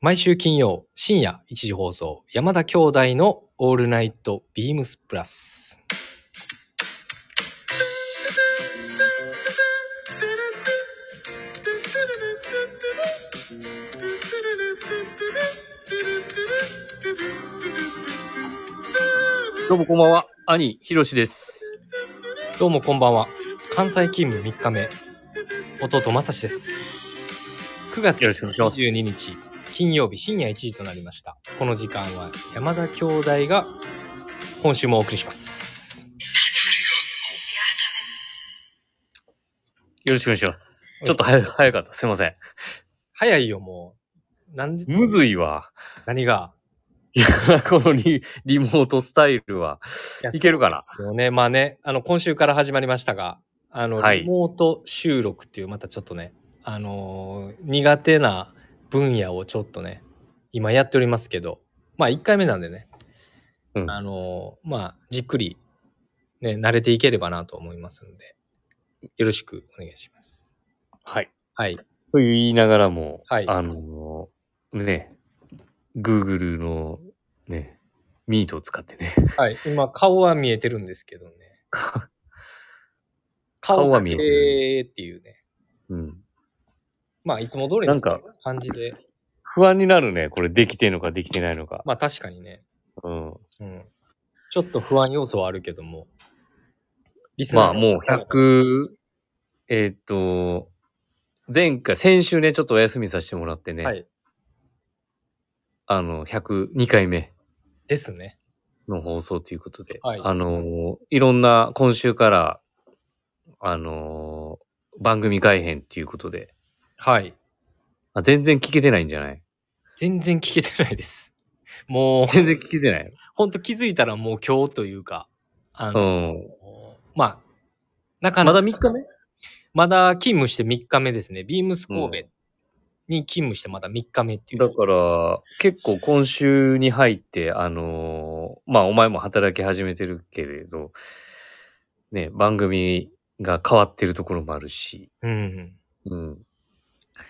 毎週金曜深夜1時放送山田兄弟のオールナイトビームスプラス。どうもこんばんは。兄、ひろしです。どうもこんばんは。関西勤務3日目。弟まさしです。9月よろしくお願いします22日金曜日深夜1時となりました。この時間は山田兄弟が今週もお送りします。よろしくお願いします。ちょっと早早かった。すいません。早いよ、もう。なんで、むずいわ。何が？いや、このリリモートスタイルは。いけるかな？そうですよね。まあね、あの、今週から始まりましたが、あの、はいリモート収録っていう、またちょっとね、あのー苦手な分野をちょっとね、今やっておりますけど、まあ1回目なんでね、うんあのーまあ、じっくり、ね、慣れていければなと思いますので、よろしくお願いします。はい。はい。と言いながらも、はいあの、ね、Google のね、ミートを使ってね。はい。今、顔は見えてるんですけどね。顔は見えてるっていうね。うん。まあ、いつも通りのなんか感じで。不安になるね。これできてんのかできてないのか。まあ、確かにね。うん。うん。ちょっと不安要素はあるけども。リスまあもう100、えーっと、前回、先週ね、ちょっとお休みさせてもらってね、はい。あの、102回目ですね。の放送ということで、はいあの、いろんな、今週から、あの、番組改編っていうことで、はい。あ全然聞けてないんじゃない？全然聞けてないです。もう、全然聞けてない？ほんと気づいたらもう今日というか、あうの、ん。まあ、なかなかまだ3日目？まだ勤務して3日目ですね。ビームス神戸に勤務してまだ3日目っていう。だから、結構今週に入って、あのまあ、お前も働き始めてるけれど、ね、番組が変わってるところもあるし、うん。うん。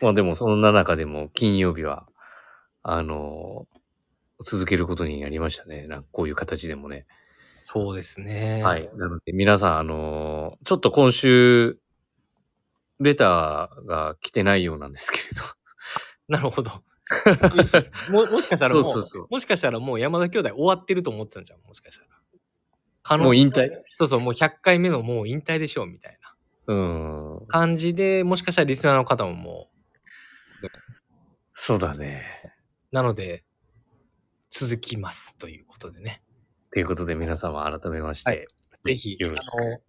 まあでも、そんな中でも、金曜日は、あの続けることになりましたね。なんかこういう形でもね。そうですね。はい。。なので、皆さん、あのちょっと今週、レターが来てないようなんですけれど。なるほど。寂しいですももしかしたらもうそうそうそうもしかしたらもう山田兄弟終わってると思ってたんじゃん。もしかしたら。可能性もう引退？そうそう、もう100回目のもう引退でしょうみたいなうん。感じで、もしかしたらリスナーの方ももう、そうだね。なので、続きますということでね。ということで、皆様改めまして、はいぜひ、あの、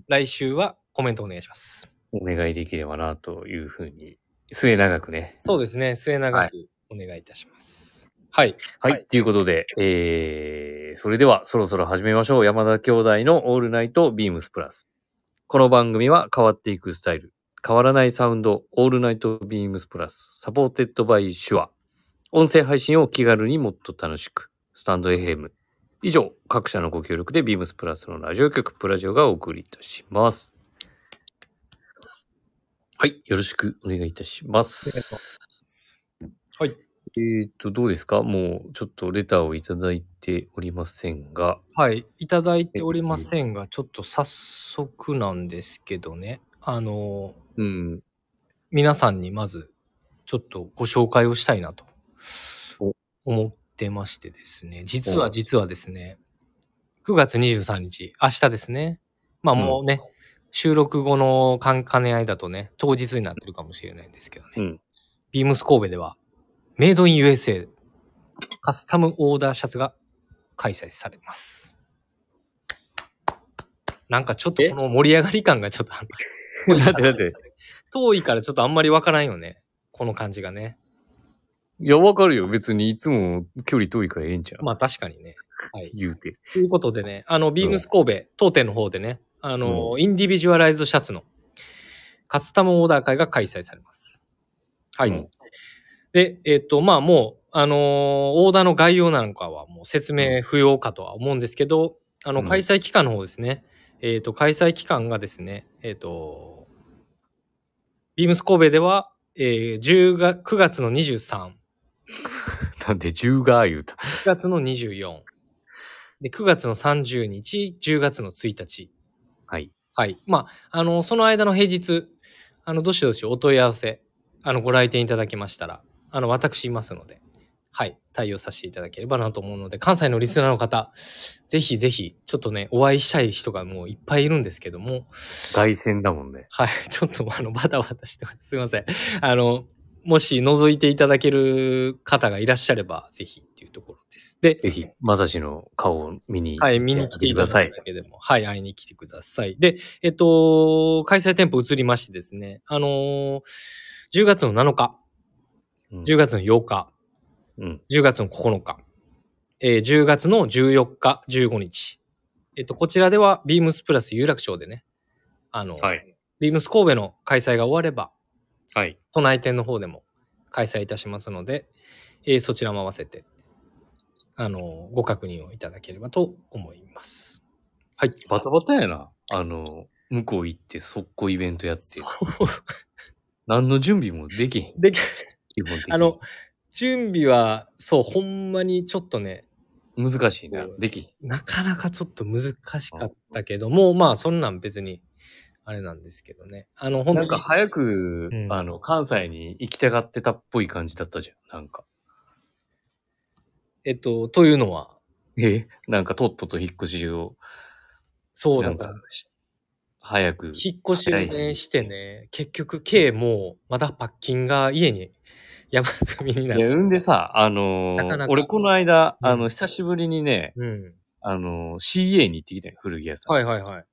来週はコメントお願いします。お願いできればな、というふうに、末永くね。そうですね。末永くお願いいたします。はい。はい。はいということで、えー、それではそろそろ始めましょう。山田兄弟のオールナイトビームスプラス。この番組は変わっていくスタイル。変わらないサウンド、オールナイトビームスプラス。 Supported by Shure。音声配信を気軽にもっと楽しく。スタンド FM。以上、各社のご協力でビームスプラスのラジオ局プラジオがお送りいたします。はい。よろしくお願いいたします。はい。えっ、と、どうですか？もうちょっとレターをいただいておりませんが。はい。いただいておりませんが、ちょっと早速なんですけどね。あの、うん。皆さんにまず、ちょっとご紹介をしたいなとお思ってましてですね。実はお実はですね、9月23日、明日ですね。まあもうね、収録後の兼ね合いだとね、当日になってるかもしれないんですけどね。うんビームス神戸では、メイドイン USA カスタムオーダーシャツが開催されます。なんかちょっとこの盛り上がり感がちょっとだってだって。遠いからちょっとあんまりわからんよね。この感じがね。いや、わかるよ。別にいつも距離遠いからええんちゃう、まあ確かにね。はい。言うて。ということでね、あの、ビームス神戸、当店の方でね、あの、インディビジュアライズドシャツのカスタムオーダー会が開催されます。はい。うんで、えっ、と、まあもう、あのーオーダーの概要なんかはもう説明不要かとは思うんですけど、あの、うん開催期間の方ですね。えっ、と、開催期間がですね、えっ、と、ビームス神戸では、えー10月、9月の23 なんで10が言うた？9月の24。で、9月の30日、10月の1日。はい。はい。まあ、あの、その間の平日、あの、どしどしお問い合わせ、あの、ご来店いただけましたら、あの、私いますので、はい。対応させていただければなと思うので、関西のリスナーの方、ぜひぜひ、ちょっとね、お会いしたい人がもういっぱいいるんですけども、凱旋だもんね。はい。ちょっと、あの、バタバタしてます。すいません。あの、もし覗いていただける方がいらっしゃれば、ぜひっていうところです。で、ぜひ、まさしの顔を見にはい、見に来ていたださいく。だけでも、はい、会いに来てください。で、えっと、開催店舗移りましてですね、あのー10月の7日、うん10月の8日、うん。10月の9日、えー10月の14日、15日。えっと、こちらでは、ビームスプラス有楽町でね、あの、はい。ビームス神戸の開催が終われば、はい。都内店の方でも開催いたしますので、えーそちらも合わせて、あの、ご確認をいただければと思います。はい。バタバタやな。あの、向こう行って速攻イベントやって。何の準備もできへん。で、基本的に。あの、準備は、そう、ほんまにちょっとね、難しいなでき。なかなかちょっと難しかったけども、まあ、そんなん別に、あれなんですけどね。あの、本当に。なんか早く、うんあの、関西に行きたがってたっぽい感じだったじゃん。なんか。えっと、というのは、え？なんかとっとと引っ越しを、そうだから、早く。引っ越しをね、してね、結局、K も、まだパッキンが家に山積みにないや、る。んでさ、あのーなかなか俺この間、うんあの、久しぶりにね、うん。あのー CA に行ってきたよ。古着屋さん。はいはいはい。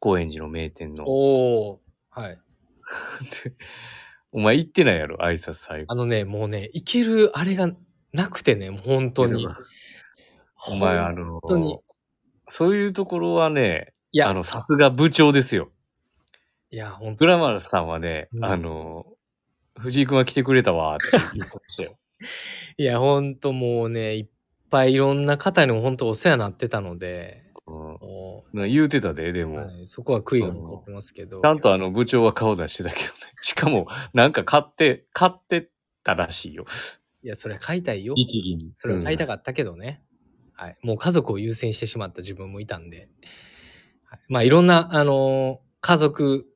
高円寺の名店の。おー。はい。お前行ってないやろ、挨拶最後。あのね、もうね、いけるあれがなくてね、もう本当に。お前、あのー本当に。そういうところはね、いや、あの、さすが部長ですよ。いや、本当グラマラさんはね、うんあのー藤井くんが来てくれたわーって 言ってましたよ。いや、本当もうね、いっぱいいろんな方にも本当お世話になってたので、うん言うてたで、でう、も。はい、そこは悔いが残ってますけど。ちゃんとあの部長は顔出してたけどね。しかも、なんか買って、買ってたらしいよ。いや、それは買いたいよ。律儀に。それは買いたかかったけどね。はい。もう家族を優先してしまった自分もいたんで。はい、まあ、いろんな、あのー家族、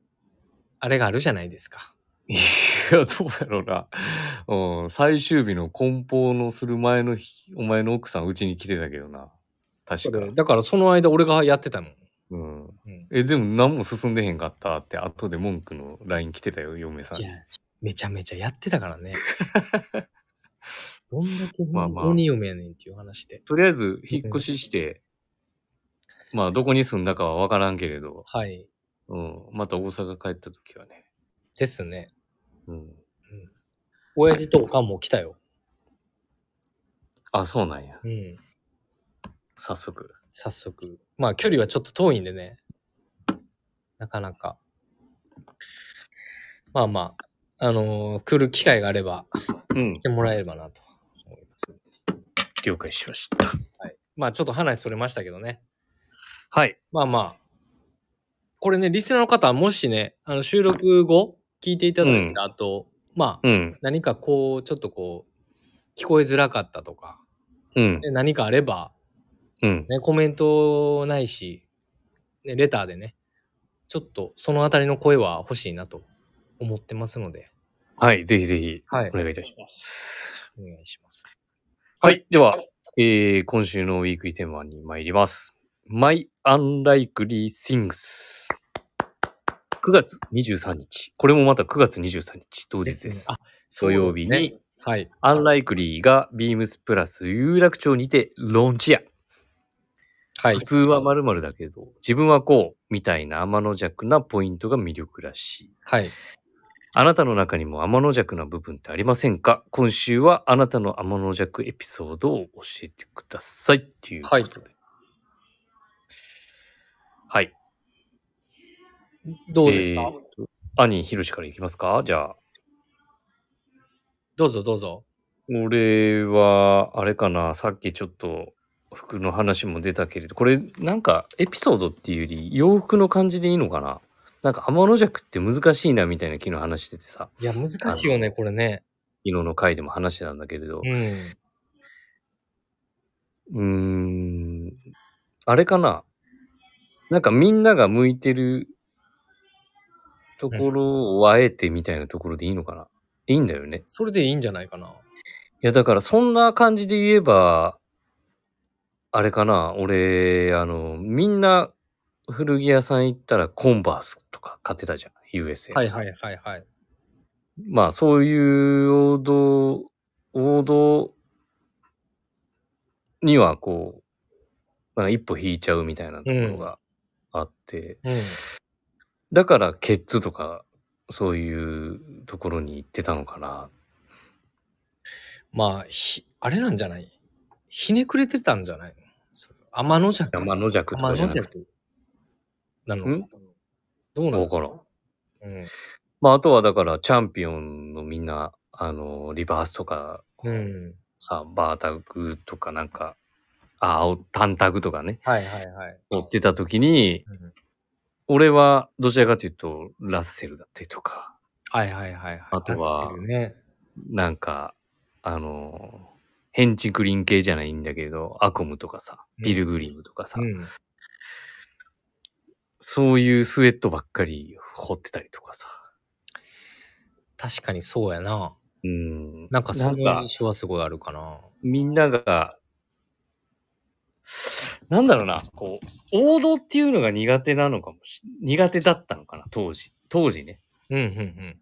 あれがあるじゃないですか。い や、どうやろうな。うん、最終日の梱包のする前の日、お前の奥さんうちに来てたけどな。確か。だからその間俺がやってたの。うん。うん。え、でも何も進んでへんかったって、後で文句の LINE 来てたよ、嫁さんに。いや、めちゃめちゃやってたからね。どんだけまあまあ鬼嫁やねんっていう話で。とりあえず、引っ越しして、まあ、どこに住んだかはわからんけれど、はい。うん、また大阪帰った時はね、ですね。うん。親父とおかんも来たよ。あ、そうなんや。うん。早速。早速。まあ距離はちょっと遠いんでね。なかなか。まあまあ、あのー来る機会があればうん来。てもらえればなと思います。了解しました。はい。まあちょっと話それましたけどね。はい。まあまあ。これね、リスナーの方はもしね、あの収録後聞いていただいた後、まあうん。何かこう、ちょっとこう、聞こえづらかったとか、うん。で何かあれば、うん。ね、コメントないし、ね、レターでね、ちょっとそのあたりの声は欲しいなと思ってますので、はい。ぜひぜひ、はいお願いいたします。お願いします。はい。では、えー、今週のウィークリーテーマに参ります。My Unlikely Things。9月23日。これもまた9月23日、当日です。ですねあ土曜日に、はい。アンライクリーがビームスプラス有楽町にてローンチや。はい普。通は〇〇だけど、自分はこう、みたいな天の弱なポイントが魅力らしい。はい。あなたの中にも天の弱な部分ってありませんか？今週はあなたの天の弱エピソードを教えてくださいっていうことで。はい。どうですか、えーと兄、ひろしからいきますか？じゃあ。どうぞどうぞ。俺は、あれかな、さっきちょっと服の話も出たけれど、これなんかエピソードっていうより洋服の感じでいいのかな？なんか天の弱って難しいなみたいな昨日話しててさ、いや、難しいよね、これね。昨日の回でも話してたんだけれど、うん。うーん、あれかな？なんかみんなが向いてるところをあえてみたいなところでいいのかな？いいんだよね。それでいいんじゃないかな。いや、だからそんな感じで言えば、あれかな？俺、あの、みんな古着屋さん行ったらコンバースとか買ってたじゃん。USA。はいはいはいはい。まあそういう王道、王道にはこう、なんか一歩引いちゃうみたいなところがあって、うん。だからケッツとかそういうところに行ってたのかな。まあ、ひ、あれなんじゃない？ひねくれてたんじゃないの？それ天の弱。山の弱とか天のじゃなくて。弱。なの？ん？かどうなのわからん。うん。まああとはだからチャンピオンのみんな、あの、リバースとか、うん。さ、バータグとかなんか、あ、青タンタグとかね、はいはいはい。乗ってた時に、うん俺はどちらかというとラッセルだったりとか、はいはいはいはい。あとはラッセルね。なんか、あの、ヘンチクリン系じゃないんだけど、アコムとかさ、うんピルグリムとかさ、うん。そういうスウェットばっかり掘ってたりとかさ。確かにそうやな。うん。なんかそのなんか印象はすごいあるかな。みんなが、なんだろうな、こう、王道っていうのが苦手なのかもし、苦手だったのかな、当時。当時ね。うんうんうん。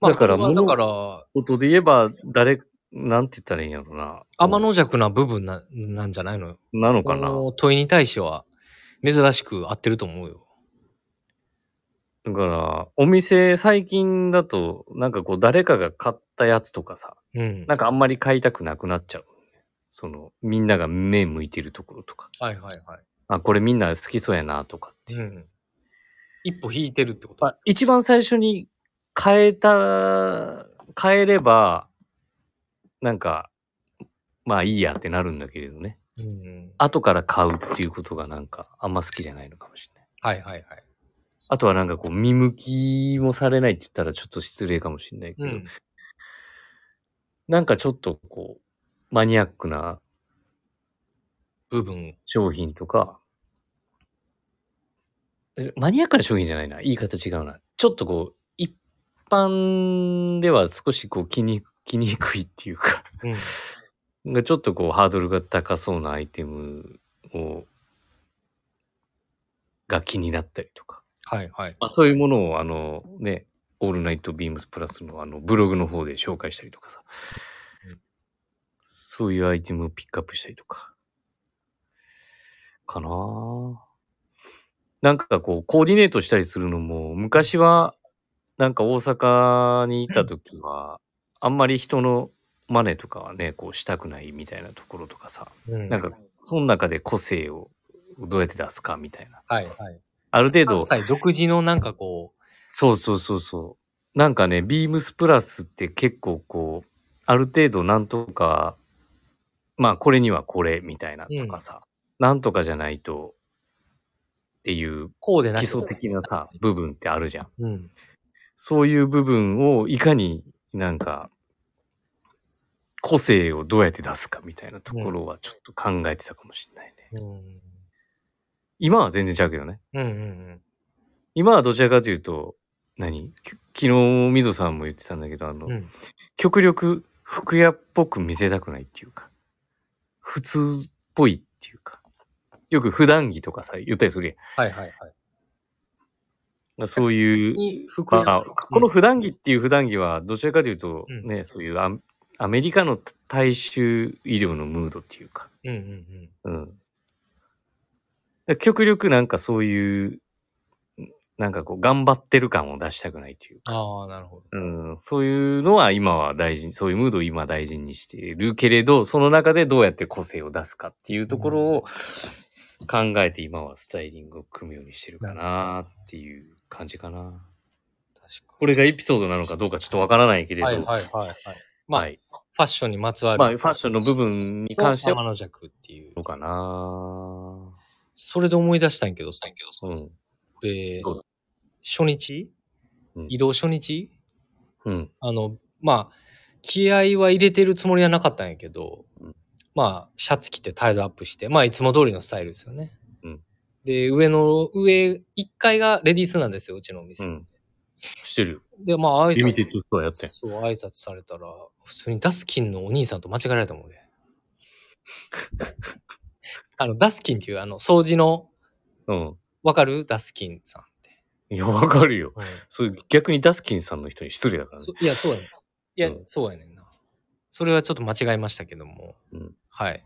まあ、だからだ物から、ことで言えば、誰、なんて言ったらいいんやろうな。天の弱な部分な、なんじゃないの？よ。なのかな。問いに対しては、珍しく合ってると思うよ。だから、お店最近だと、なんかこう、誰かが買ったやつとかさ、うん。なんかあんまり買いたくなくなっちゃう。その、みんなが目向いてるところとか。はいはいはい。あ、これみんな好きそうやなとかっていう。うん。一歩引いてるってこと？まあ、一番最初に変えた、変えれば、なんか、まあいいやってなるんだけれどね。うん。後から買うっていうことがなんかあんま好きじゃないのかもしれない。はいはいはい。あとはなんかこう見向きもされないって言ったらちょっと失礼かもしれないけど、うん。なんかちょっとこう、マニアックな部分。商品とか、えマニアックな商品じゃないな。言い方違うな。ちょっとこう、一般では少しこう気に、気にくいっていうか、うん。がちょっとこうハードルが高そうなアイテムを、が気になったりとか。はいはい。まあ、そういうものをあのね、オールナイトビームスプラスのあのブログの方で紹介したりとかさ、うんそういうアイテムをピックアップしたりとか、かなぁなんかこう、コーディネートしたりするのも、昔は、なんか大阪にいた時は、あんまり人の真似とかはね、こうしたくないみたいなところとかさ、うんなんか、その中で個性をどうやって出すかみたいな。はいはい。ある程度独自のなんかこそうそうそうそう。なんかね、ビームスプラスって結構こう、ある程度なんとか、まあこれにはこれみたいなとかさ、なんとかじゃないとっていうう、こうでな基礎的なさ、部分ってあるじゃん。うん。そういう部分をいかになんか、個性をどうやって出すかみたいなところはちょっと考えてたかもしれないね。うん。今は全然違うけどね。うんうん今はどちらかというと、何？き昨日、みぞさんも言ってたんだけど、あの、うん。うん。極力服屋っぽく見せたくないっていうか、普通っぽいっていうか、よく普段着とかさ、言ったりするやはいはいはい。ん。そういう、まあ、この普段着っていう普段着は、どちらかというと、うんね、そういうアアメリカの大衆医療のムードっていうか、うんうんうん。うん。で極力なんかそういう、なんかこう、頑張ってる感を出したくないっていうか、ああ、なるほど。うん、そういうのは今は大事に、そういうムードを今大事にしているけれど、その中でどうやって個性を出すかっていうところを考えて今はスタイリングを組むようにしてるかなっていう感じかな。確かこれがエピソードなのかどうかちょっとわからないけれど、はいはいはいはい。まあ、はいファッションにまつわる。まあ、ファッションの部分に関しては天の弱っていうど。うかなそれで思い出したんやけどさ、うん。でどうだ、初日？うん移動初日？うん。あの、まあ、気合は入れてるつもりはなかったんやけど、うんまあ、シャツ着てタイドアップして、まあ、いつも通りのスタイルですよね。うんで、上の、上、1階がレディースなんですよ、うちのお店。うん。してるよ。で、まあ、挨リミテッ拶、ドストアやってん。そう、挨拶されたら、普通にダスキンのお兄さんと間違えられたもんね。あの、ダスキンっていう、あの、掃除の、うん。わかる？ダスキンさん。いや、わかるよ。うんそれ逆にダスキンさんの人に失礼だからねそ。いや、そうやねん。いや、うんそうやねんな。それはちょっと間違えましたけども、うんはい。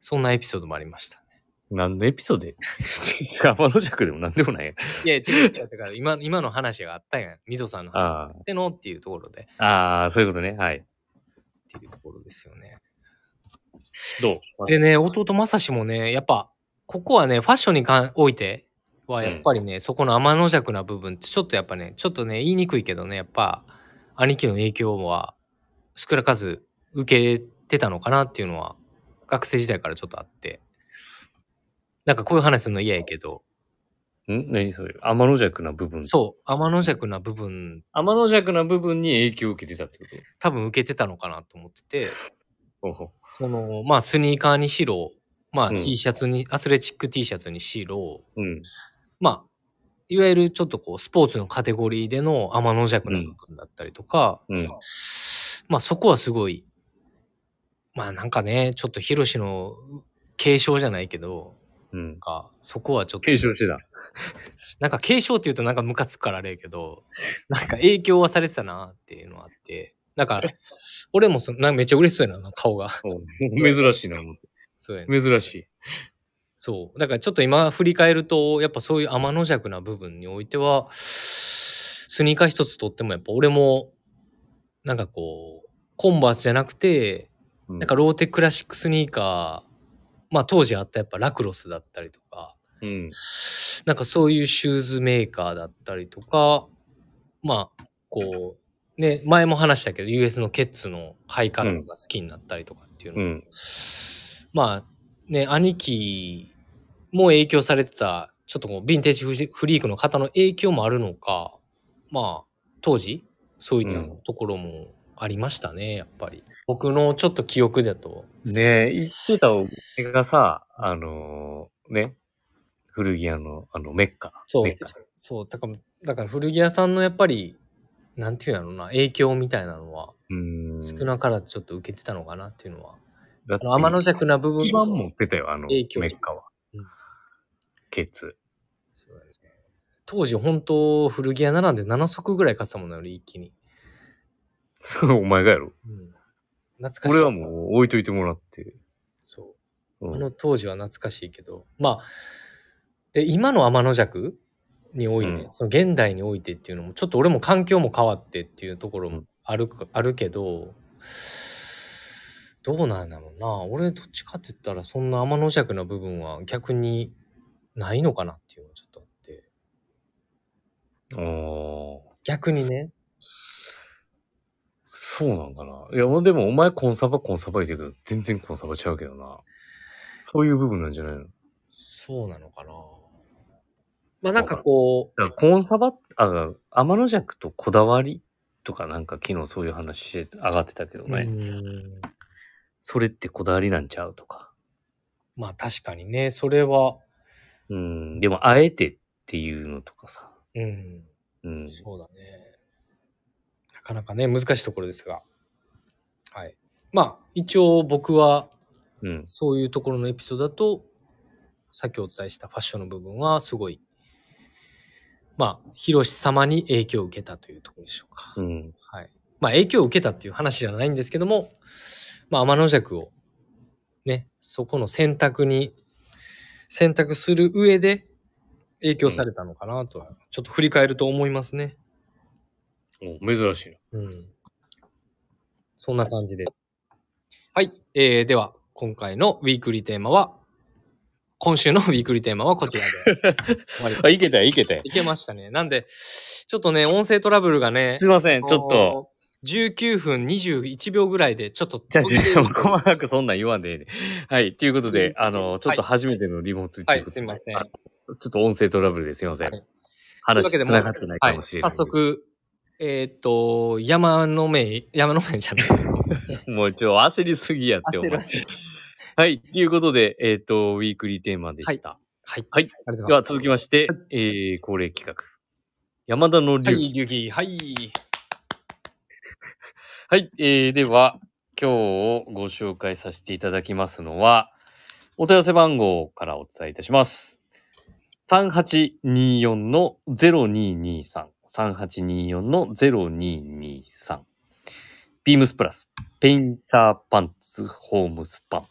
そんなエピソードもありました。何のエピソードで 天の弱でも何でもないやん。いや、違う違う。だから今、今の話があったやん。みぞさんの話あでのっていうところで、あ。ああ、そういうことね。はい。っていうところですよね。どう？でね、弟正志もね、やっぱ、ここはね、ファッションに関おいては、やっぱりね、そこの天の弱な部分って、ちょっとやっぱね、ちょっとね、言いにくいけどね、やっぱ、兄貴の影響は、少なからず受けてたのかなっていうのは、学生時代からちょっとあって。なんかこういう話するの嫌やけど、ん？何それ？天の弱な部分。そう、天の弱な部分、天の弱な部分に影響を受けてたってこと？多分受けてたのかなと思ってて、ほうほその、まあ、スニーカーにしろ、まあ、うん。T シャツに、アスレチック T シャツにしろ、う。うん。まあ、いわゆるちょっとこう、スポーツのカテゴリーでの天の弱な部分だったりとか、うん。まあそこはすごい、まあなんかね、ちょっとヒロシの継承じゃないけど、うんなん。かそこはちょっと、継承してた。なんか継承って言うとなんかムカつくからあれやけど、なんか影響はされてたなっていうのはあって、だから、俺もそなんかめっちゃ嬉しそうやな、顔が。うん珍しいな、思って。そうやね。珍しい。そう。だからちょっと今振り返ると、やっぱそういう天の弱な部分においては、スニーカー一つとってもやっぱ俺も、なんかこう、コンバースじゃなくて、ななんか、ローテクラシックスニーカー、まあ当時あったやっぱラクロスだったりとか、うん。なんかそういうシューズメーカーだったりとか、まあ、こう、ね、前も話したけど、US のケッツのハイカットが好きになったりとかっていうのうん。まあね、兄貴も影響されてた、ちょっとこう、ヴィンテージフリークの方の影響もあるのか、まあ、当時、そういったうんところもありましたね、やっぱり。僕のちょっと記憶だと。ねえ、言ってたお店がさ、あのーね、古着屋の、あの、メッカ。そうメッカ。そう、だから、だから古着屋さんのやっぱり、なんていうんやろうな、影響みたいなのは、うん。少なからずちょっと受けてたのかなっていうのは。あの天の弱な部分一番持ってたよ、あの、影響メッカはうん。ケツ。そうだね当時本当古着屋並んで7足ぐらい買ってたもんな、俺一気に。そう、お前がやろ。うん。懐かしい。俺はもう置いといてもらって。そう。うんあの当時は懐かしいけど、まあ、で、今の天の弱において、うんその現代においてっていうのも、ちょっと俺も環境も変わってっていうところもうんあるか、あるけど、どうなんだろうな。俺どっちかって言ったら、そんな天の弱な部分は逆にないのかなっていうのがちょっとあって。おー逆にね。そうなんかな。いや、もうでもお前コンサバコンサバ言ってるけど、全然コンサバちゃうけどな。そういう部分なんじゃないの？そうなのかな。まあなんかこう、らコンサバ、あ、天の弱とこだわりとかなんか昨日そういう話して上がってたけどね。うんそれってこだわりなんちゃうとか。まあ確かにね、それは、うん。でも、あえてっていうのとかさ。うん、うん。そうだね。なかなかね、難しいところですが。はい。まあ、一応僕は、うん。そういうところのエピソードだと、さっきお伝えしたファッションの部分は、すごい、まあ、ヒロシ様に影響を受けたというところでしょうか。うん。はい。まあ、影響を受けたっていう話じゃないんですけども、まあ、天の弱を、ね、そこの選択に、選択する上で影響されたのかなとは、ちょっと振り返ると思いますね。お珍しいな。うん。そんな感じで。はい。えー、では、今回のウィークリーテーマは、今週の ウィークリーテーマはこちらで あ、いけたよ、いけたよ。いけましたね。なんで、ちょっとね、音声トラブルがね、すいません、ちょっと。。19分21秒ぐらいで、ちょっと細かくそんなん言わんでええね。はい。ということで、あの、ちょっとは初めてのリモートとはいすいませんあちょっと音声トラブルですいません。はい話けで繋がってないかもしれない。はい、早。速、えーっと、山の目、山の目じゃない。もうちょ、焦りすぎやって、お前。はい。ということで、えっ、と、ウィークリーテーマでした。はい。はいでは。続きまして、えー、恒例企画。山田のは流儀。い、流儀。はい。はい。えー、では、今日ご紹介させていただきますのは、お問い合わせ番号からお伝えいたします。3824の0223。3824の0223。ビームスプラス、ペインターパンツホームスパン。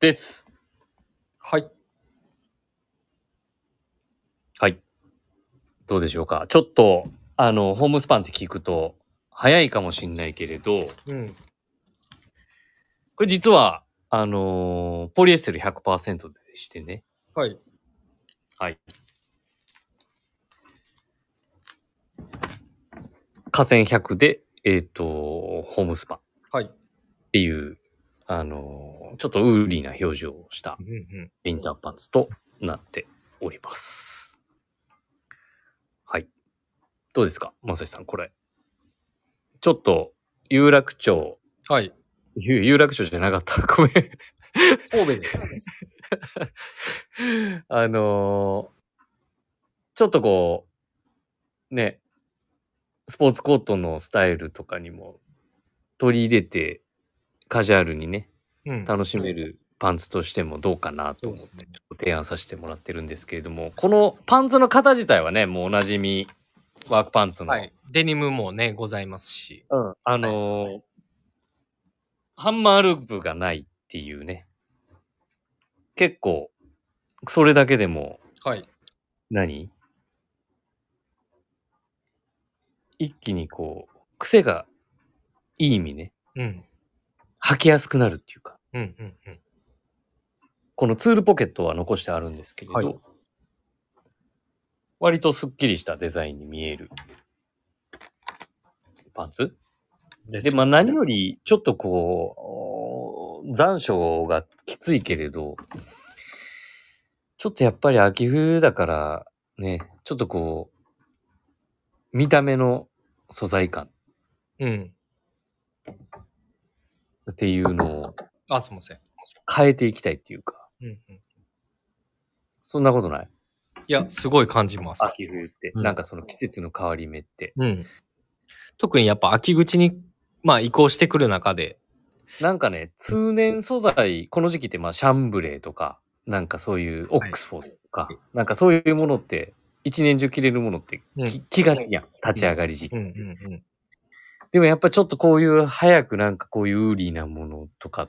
です。はい。はい。どうでしょうか。ちょっと、あの、ホームスパンって聞くと、早いかもしんないけれど、うん。これ実は、あのーポリエステル100%でしてね。はい。はい。河川100で、えっ、と、ホームスパンっはい。ていう、あのーちょっとウーリーな表情をしたうんうん。インターパンツとなっております。はい。どうですか？まさしさん、これ。ちょっと、有楽町、はい。有 有楽町じゃなかった。ごめん。神戸です。あのーちょっとこう、ね、スポーツコートのスタイルとかにも取り入れて、カジュアルにね、うん。楽しめるパンツとしてもどうかなと思ってそうですね提案させてもらってるんですけれども、このパンツの型自体はね、もうおなじみ、ワークパンツの、はい。デニムもね、ございますし。うん、あのーハンマーループがないっていうね、結構、それだけでも、はい。何？一気にこう、癖がいい意味ね、うん。履きやすくなるっていうか、うんうんうん。このツールポケットは残してあるんですけれど、はい割とスッキリしたデザインに見えるパンツ？ですで、まあ何よりちょっとこう、残暑がきついけれど、ちょっとやっぱり秋冬だからね、ちょっとこう、見た目の素材感うん。っていうのをあ、すいません。変えていきたいっていうか、うんうん。そんなことない？いや、すごい感じます。秋冬って、うんなんかその季節の変わり目って。うん。特にやっぱ秋口に、まあ移行してくる中で、なんかね、通年素材、この時期ってまあシャンブレーとか、なんかそういうオックスフォードとか、なんかそういうものって、一年中着れるものってうんき、着がちやん。立ち上がり時期。うんうんうん。でもやっぱちょっとこういう早くなんかこういうウーリーなものとか、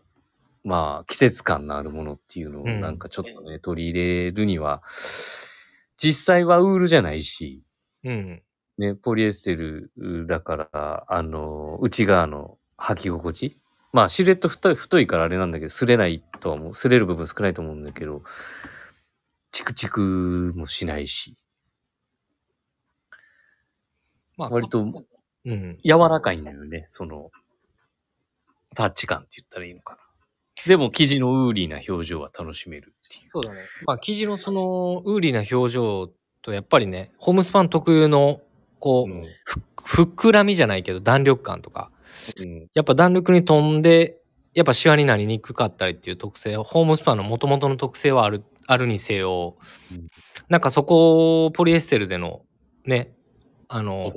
まあ季節感のあるものっていうのをうんなんかちょっとね、取り入れるには、実際はウールじゃないし、うん。ね、ポリエステルだから、あの、内側の履き心地まあ、シルエット太い太いからあれなんだけど、擦れないとは思う。擦れる部分少ないと思うんだけど、チクチクもしないし、まあ、割とうん。柔らかいんだよね、その、タッチ感って言ったらいいのかな。でも、生地のウーリーな表情は楽しめるっていう。そうだね。まあ、生地のその、ウーリーな表情と、やっぱりね、ホームスパン特有の、こう、うんふ膨らみじゃないけど弾力感とか、うんやっぱ弾力に飛んで、やっぱシワになりにくかったりっていう特性、ホームスパンの元々の特性はある、あるにせよ、うんなんかそこをポリエステルでの、ね、あの、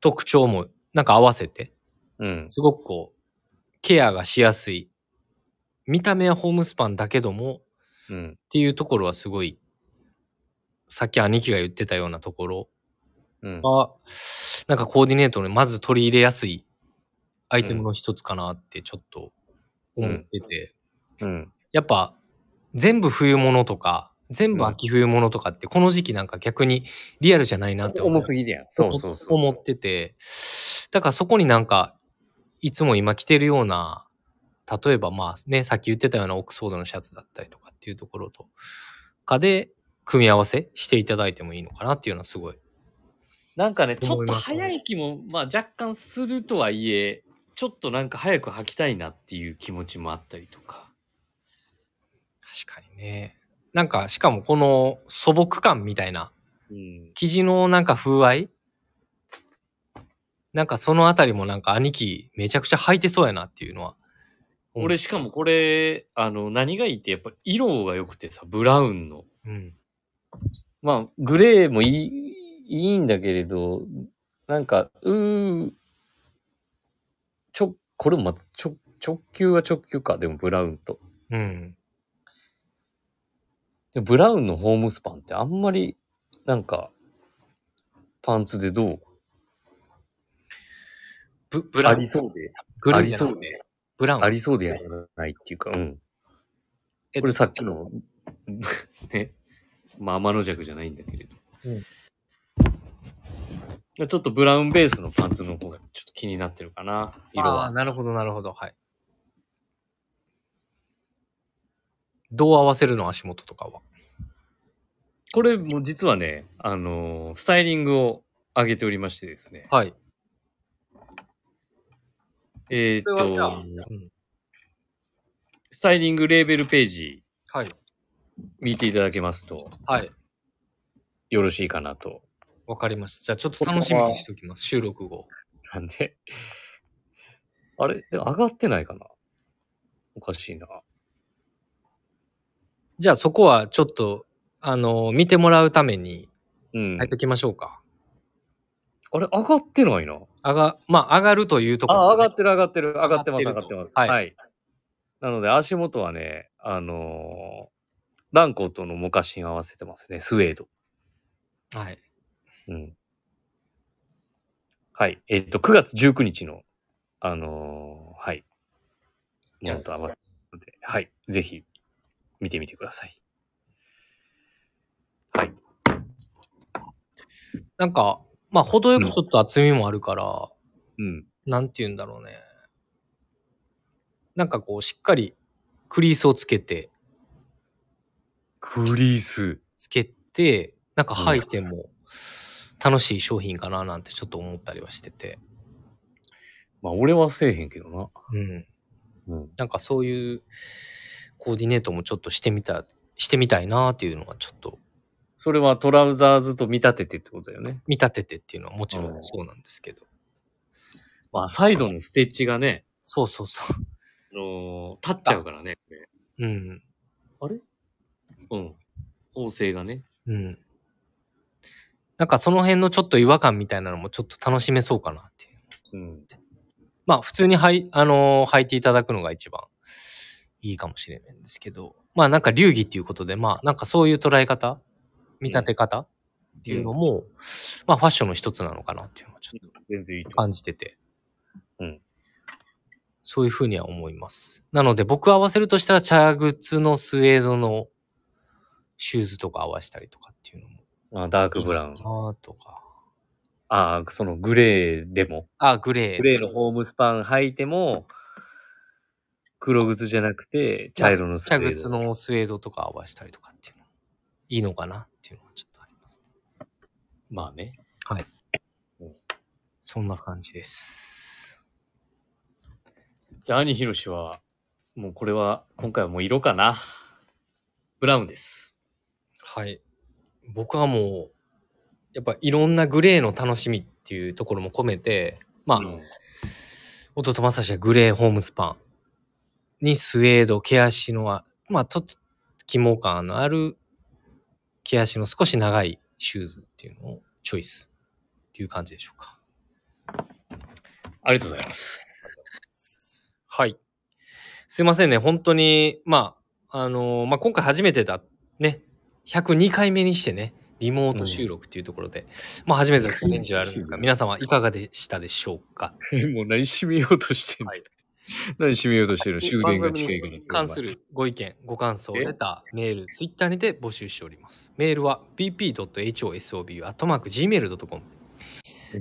特徴もなんか合わせて、うん。すごくこう、ケアがしやすい。見た目はホームスパンだけども、うん。っていうところはすごい、さっき兄貴が言ってたようなところうん。は、なんかコーディネートにまず取り入れやすいアイテムの一つかなってちょっと思ってて、うん。やっぱ全部冬物とか、全部秋冬物とかってこの時期なんか逆にリアルじゃないなって思う重すぎるやん。そうそうそうそう。思ってて、だからそこになんか、いつも今着てるような、例えばまあね、さっき言ってたようなオックスフォードのシャツだったりとかっていうところとかで、組み合わせしていただいてもいいのかなっていうのはすごい。なんかね、ちょっと早い気も、まあ若干するとはいえ、ちょっとなんか早く履きたいなっていう気持ちもあったりとか。確かにね。なんか、しかもこの素朴感みたいな、うん。生地のなんか風合いなんかそのあたりもなんか兄貴めちゃくちゃ履いてそうやなっていうのは。俺しかもこれ、あの、何がいいってやっぱ色が良くてさ、ブラウンの。うん。まあ、グレーもいい、いいんだけれど、なんか、うー、ちょ、これもまた、ちょ、直球は直球か、でもブラウンと。うん。でブラウンのホームスパンってあんまり、なんか、パンツでどうブブラウン。ありそうで。グルあーじゃなくてりそうで。ブラウン。ありそうでやらないっていうか、うん。えこれさっきの、ね、まあ天の弱じゃないんだけれど。うんちょっとブラウンベースのパンツの方がちょっと気になってるかな、色ああ、は。なるほど、なるほど。はい。どう合わせるの足元とかは？これも実はね、あのースタイリングを上げておりましてですね。はい。えーっと、うんスタイリングレーベルページはい。見ていただけますとはい。よろしいかなと。わかりました。じゃあちょっと楽しみにしておきます。収録後。なんで、あれ？でも上がってないかな？おかしいな。じゃあそこはちょっと、あの見てもらうためにうん。入っときましょうか。あれ上がってないな。上が、まあ上がるというところ、あ、上がってる上がってる上がってます上がっててます。はいはい。なので足元はね、あのーランコとのモカシン合わせてますね。スウェード。はい。うん。はい。えっ、と、9月19日の、あのーはい。ものと合わせてので、はい。ぜひ、見てみてください。はい。なんか、まあ程よくちょっと厚みもあるから、うん。なんて言うんだろうね。なんかこう、しっかりクリースをつけて、クリース。つけて、なんか履いても楽しい商品かななんてちょっと思ったりはしてて。まあ、俺はせえへんけどな。うん。うん。なんかそういうコーディネートもちょっとしてみた、してみたいなっていうのはちょっとそれはトラウザーズと見立ててってことだよね。見立ててっていうのはもちろうんんそうなんですけど。まあ、サイドのステッチがね、そうそうそあのー立っちゃうからね。う。うん。あれ？うん。縫製がね。うん。なんかその辺のちょっと違和感みたいなのもちょっと楽しめそうかなっていう。うん。まあ普通にはい、あのー履いていただくのが一番いいかもしれないんですけど、まあなんか流儀っていうことで、まあなんかそういう捉え方、見立て方っていうのも、まあファッションの一つなのかなっていうのはちょっと感じてて。うん。そういうふうには思います。なので僕合わせるとしたら、茶靴のスウェードのシューズとか合わせたりとかっていうのも。う。あ、ダークブラウン。あーとか。ああ、そのグレーでも。あ、グレー。グレーのホームスパン履いても、黒靴じゃなくて、茶色のスウェ茶ード。靴のスウェードとか合わせたりとかっていういいのかなっていうのはちょっとありますね。まあね。そんな感じです。じゃあ、兄ひろしは、もうこれは、今回はもう色かな。ブラウンです。はい。僕はもう、やっぱいろんなグレーの楽しみっていうところも込めて、まあ、うん弟正志はグレーホームスパンにスウェード、毛足のは、まあ、ちょっと肝感のある毛足の少し長いシューズっていうのをチョイスっていう感じでしょうか。ありがとうございます。はい。すいませんね。本当に、まあ、あのまあ、今回初めてだ、ね、102回目にしてね、リモート収録っていうところで、まあ、初めてのチャレンジはあるんですが、皆様いかがでしたでしょうか？もう何締めようとしてはい 何締めようとしてるの？終電が近いから。関するご意見、ご感想、え？レター、メール、ツイッターにて募集しております。メールは bp.hosobu.gmail.com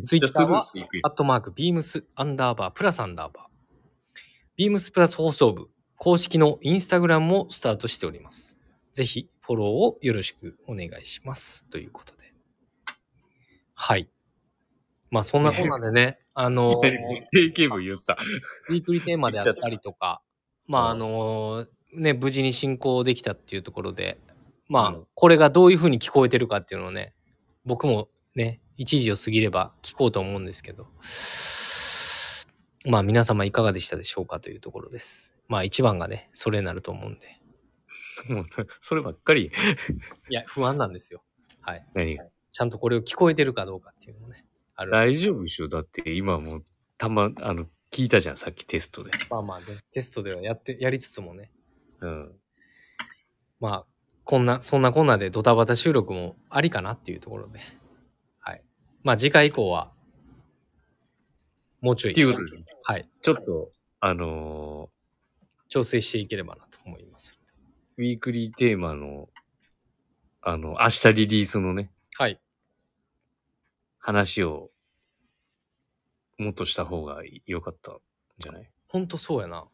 ツイッターはアットマーク、ビームス、アンダーバー、プラスアンダーバー。ビームスプラス放送部、公式のインスタグラムもスタートしております。ぜひ、フォローをよろしくお願いします。ということで。はい。まあ、そんなこんなでね、あの定型文言った。ウィークリーテーマであったりとか、まあ、あのね、無事に進行できたっていうところで、まあ、うんこれがどういうふうに聞こえてるかっていうのをね、僕もね、1時を過ぎれば聞こうと思うんですけど、まあ皆様いかがでしたでしょうかというところです。まあ一番がね、それになると思うんで。もう、そればっかり。いや、不安なんですよ。はい。何が？ちゃんとこれを聞こえてるかどうかっていうのもね、ある。大丈夫でしょ？だって今もう、たま、あの、聞いたじゃん、さっきテストで。まあまあね、テストではやって、やりつつもね、うん。まあ、こんな、そんなこんなでドタバタ収録もありかなっていうところで。はい。まあ次回以降は、もうちょい。っていうことで、はい。ちょっと、あの調整していければなと思います。ーウィークリーテーマの、あの、明日リリースのね、はい。話を、もっとした方が良かったんじゃない？ほんとそうやな。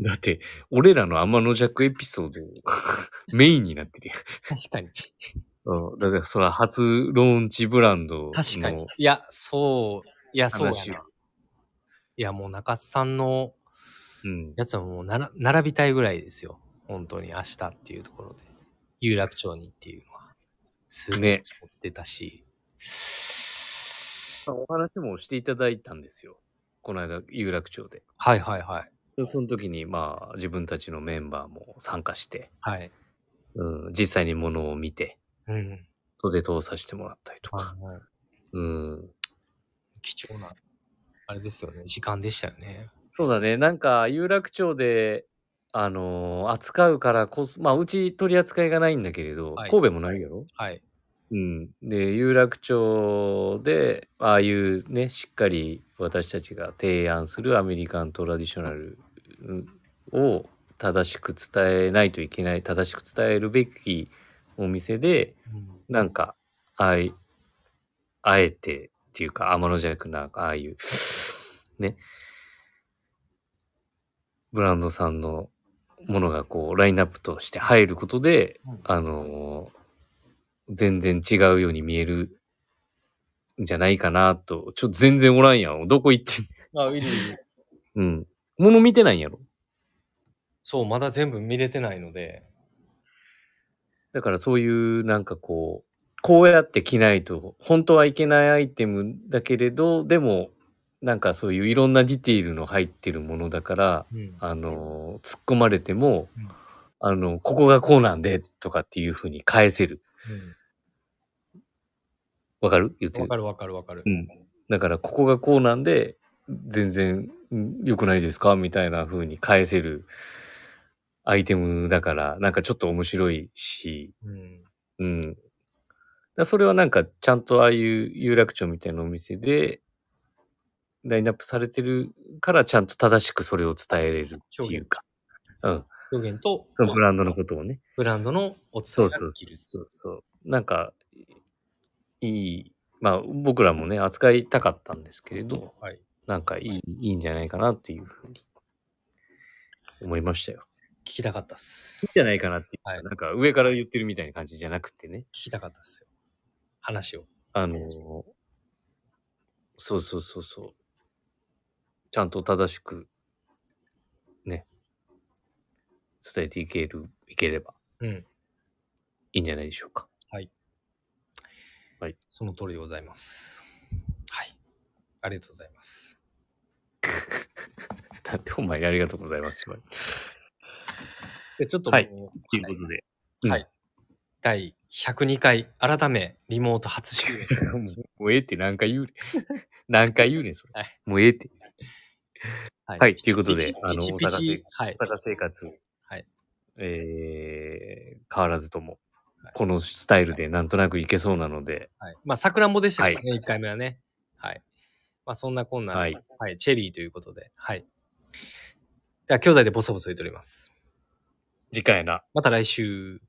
だって、俺らの天の弱エピソード、メインになってる確かに。やん。うん。だから、そら、初ローンチブランドの確かに。いや、そう、いや、そうや話をな。いや、もう中津さんのうん。やつはもうなら並びたいぐらいですよ。本当に明日っていうところで。有楽町にっていうのは。すごいね持ってたし。お話もしていただいたんですよ。この間、有楽町で。はいはいはい。その時に、まあ、自分たちのメンバーも参加して、はい。うん、実際にものを見て、うん。袖通させてもらったりとか。はいはいうん。貴重な、あれですよね。時間でしたよね。そうだね。なんか、有楽町で、あのー扱うからこそ、まあ、うち取り扱いがないんだけれど、はい神戸もないやろはい。うん。で、有楽町で、ああいうね、しっかり私たちが提案するアメリカントラディショナルうんを正しく伝えないといけない、正しく伝えるべきお店で、うん。なんか、あい、あえてっていうか、天の弱な、ああいう、ね、ブランドさんのものがこう、ラインナップとして入ることで、うん。あのー全然違うように見えるんじゃないかなと、ちょっと全然おらんやん。どこ行ってんあ、いるいる。うん。もの見てないんやろ？そう、まだ全部見れてないので。だからそういうなんかこう、こうやって着ないと本当はいけないアイテムだけれど、でもなんかそういういろんなディティールの入ってるものだから、うんあの、突っ込まれても、うんあの、ここがこうなんでとかっていうふうに返せる。わかる？言ってるわか。るわかるわかる。うん。だからここがこうなんで、全然ん良くないですか？みたいな風に返せるアイテムだから、なんかちょっと面白いし、うん。うん。だそれはなんかちゃんとああいう有楽町みたいなお店で、ラインナップされてるからちゃんと正しくそれを伝えれるっていうか。うん。表現と、そのブランドのことをね。ブランドのお伝えそうそうができる。そうそう。なんか、いい、まあ僕らもね、扱いたかったんですけれど、はい。なんかいい、いいんじゃないかなっていうふうに思いましたよ。聞きたかったっす。いいんじゃないかなっていうか、はいなんか上から言ってるみたいな感じじゃなくてね。聞きたかったっすよ。話を。あの、そうそうそうそう。ちゃんと正しく、ね、伝えていける、いければうん。いいんじゃないでしょうか。その通りでございます。はい。ありがとうございます。だってお前にありがとうございます。とで、ちょっともう、はいいうことで。うんはい。第102回、改め、リモート初収録。もうええって何回言うねん。何回言うねん、それ。はいもうええって。ははいということであの大阪はい。大阪生活、はい。えー、変わらずともはい、このスタイルでなんとなくいけそうなので、はい。まあ、さくらんぼでしたけどね、1回目はね。はい。まあ、そんなこんなで、ははいい、チェリーということで、はい。では、兄弟でボソボソ言っております。次回な。また来週。